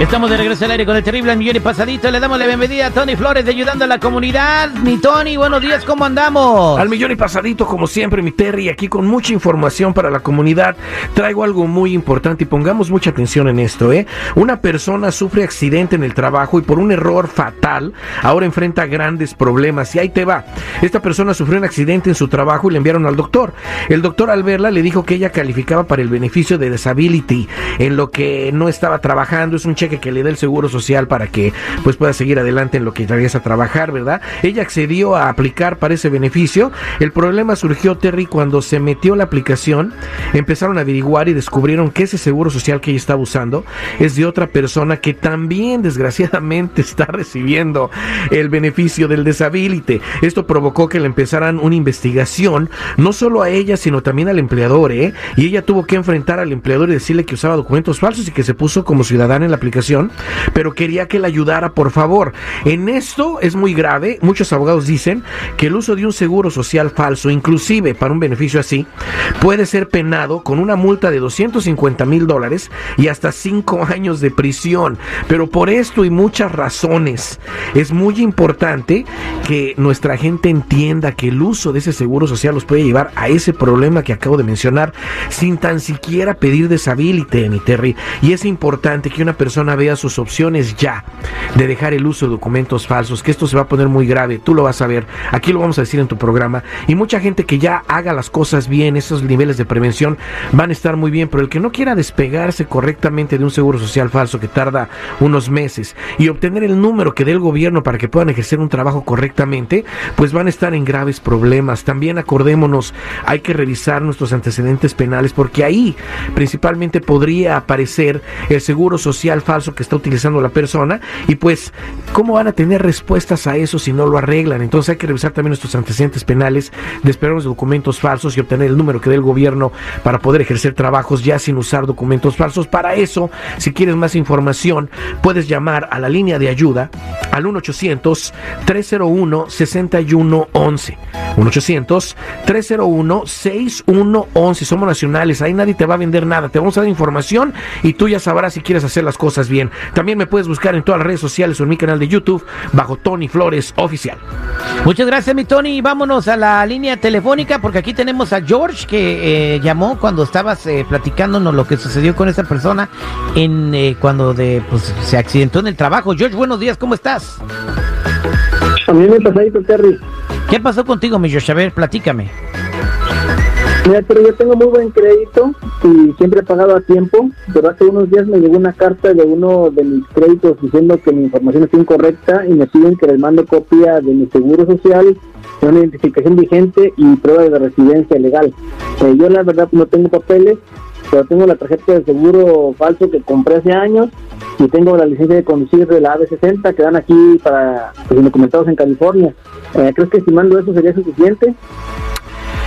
Estamos de regreso al aire con el terrible millón y pasadito. Le damos la bienvenida a Tony Flores de Ayudando a la Comunidad. Mi Tony, buenos días, ¿cómo andamos? Al millón y pasadito, como siempre, mi Terry, aquí con mucha información para la comunidad. Traigo algo muy importante y pongamos mucha atención en esto, ¿eh? Una persona sufre accidente en el trabajo y por un error fatal ahora enfrenta grandes problemas. Y ahí te va. Esta persona sufrió un accidente en su trabajo y le enviaron al doctor. El doctor al verla le dijo que ella calificaba para el beneficio de disability, en lo que no estaba trabajando. Es un que le da el seguro social para que pues pueda seguir adelante en lo que regresa a trabajar, ¿verdad? Ella accedió a aplicar para ese beneficio. El problema surgió, Terry, cuando se metió la aplicación, empezaron a averiguar y descubrieron que ese seguro social que ella estaba usando es de otra persona que también desgraciadamente está recibiendo el beneficio del disability. Esto provocó que le empezaran una investigación, no solo a ella, sino también al empleador, ¿eh? Y ella tuvo que enfrentar al empleador y decirle que usaba documentos falsos y que se puso como ciudadana en la aplicación pero quería que le ayudara, por favor. En esto es muy grave. Muchos abogados dicen que el uso de un seguro social falso, inclusive para un beneficio así, puede ser penado con una multa de 250 mil dólares y hasta cinco años de prisión. Pero por esto y muchas razones es muy importante que nuestra gente entienda que el uso de ese seguro social los puede llevar a ese problema que acabo de mencionar sin tan siquiera pedir deshabilite, mi Terry. Y es importante que una persona vea sus opciones ya de dejar el uso de documentos falsos, que esto se va a poner muy grave, tú lo vas a ver, aquí lo vamos a decir en tu programa, y mucha gente que ya haga las cosas bien, esos niveles de prevención van a estar muy bien, pero el que no quiera despegarse correctamente de un seguro social falso que tarda unos meses y obtener el número que dé el gobierno para que puedan ejercer un trabajo correctamente, pues van a estar en graves problemas. También acordémonos, hay que revisar nuestros antecedentes penales porque ahí principalmente podría aparecer el seguro social falso falso que está utilizando la persona y pues cómo van a tener respuestas a eso si no lo arreglan. Entonces hay que revisar también nuestros antecedentes penales, despegar los documentos falsos y obtener el número que dé el gobierno para poder ejercer trabajos ya sin usar documentos falsos. Para eso, si quieres más información, puedes llamar a la línea de ayuda al 1-800-301-6111. 1-800-301-6111. Somos nacionales, ahí nadie te va a vender nada. Te vamos a dar información y tú ya sabrás si quieres hacer las cosas bien. También me puedes buscar en todas las redes sociales o en mi canal de YouTube bajo Tony Flores Oficial. Muchas gracias, mi Tony. Vámonos a la línea telefónica porque aquí tenemos a George que eh, llamó cuando estabas eh, platicándonos lo que sucedió con esa persona en eh, cuando de, pues, se accidentó en el trabajo. George, buenos días, ¿cómo estás? A mí me pasó Terry. ¿Qué pasó contigo, mi George? A ver, platícame. Mira, pero yo tengo muy buen crédito y siempre he pagado a tiempo, pero hace unos días me llegó una carta de uno de mis créditos diciendo que mi información es incorrecta y me piden que les mande copia de mi seguro social, una identificación vigente y prueba de residencia legal. Eh, yo la verdad no tengo papeles, pero tengo la tarjeta de seguro falso que compré hace años y tengo la licencia de conducir de la AB60 que dan aquí para los documentados en California. Eh, ¿Crees que si mando eso sería suficiente?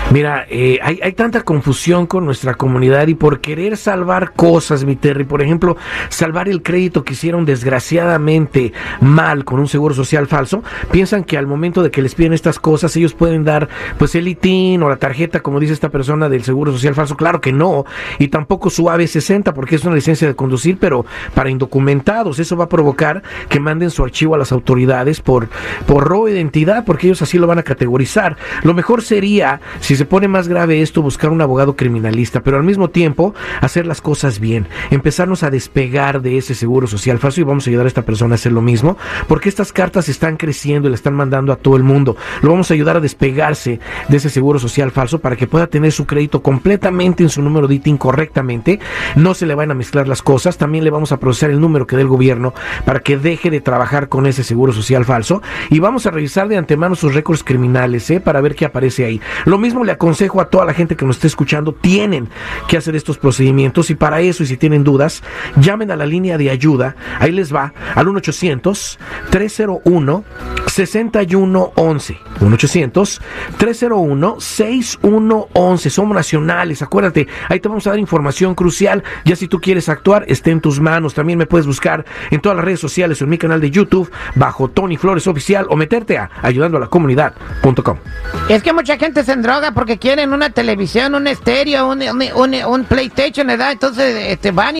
Mira, eh, hay, hay, tanta confusión con nuestra comunidad y por querer salvar cosas, mi Terry, por ejemplo, salvar el crédito que hicieron desgraciadamente mal con un seguro social falso, piensan que al momento de que les piden estas cosas ellos pueden dar pues el ITIN o la tarjeta, como dice esta persona del seguro social falso. Claro que no, y tampoco su AB60 porque es una licencia de conducir, pero para indocumentados. Eso va a provocar que manden su archivo a las autoridades por, por robo de identidad, porque ellos así lo van a categorizar. Lo mejor sería, si se pone más grave esto, buscar un abogado criminalista, pero al mismo tiempo hacer las cosas bien, empezarnos a despegar de ese seguro social falso y vamos a ayudar a esta persona a hacer lo mismo, porque estas cartas están creciendo y le están mandando a todo el mundo. Lo vamos a ayudar a despegarse de ese seguro social falso para que pueda tener su crédito completamente en su número de ITIN correctamente, no se le van a mezclar las cosas, también le vamos a procesar el número que dé el gobierno para que deje de trabajar con ese seguro social falso y vamos a revisar de antemano sus récords criminales, ¿eh? para ver qué aparece ahí. Lo mismo le aconsejo a toda la gente que nos esté escuchando, tienen que hacer estos procedimientos y para eso, y si tienen dudas, llamen a la línea de ayuda, ahí les va, al 1-800-301-6111. 1-800-301-6111. Somos nacionales, acuérdate, ahí te vamos a dar información crucial, ya si tú quieres actuar, esté en tus manos. También me puedes buscar en todas las redes sociales o en mi canal de YouTube, bajo Tony Flores Oficial, o meterte a ayudando a la comunidad.com. Es que mucha gente se droga porque quieren una televisión, un estéreo, un, un, un, PlayStation, ¿verdad? Entonces este, van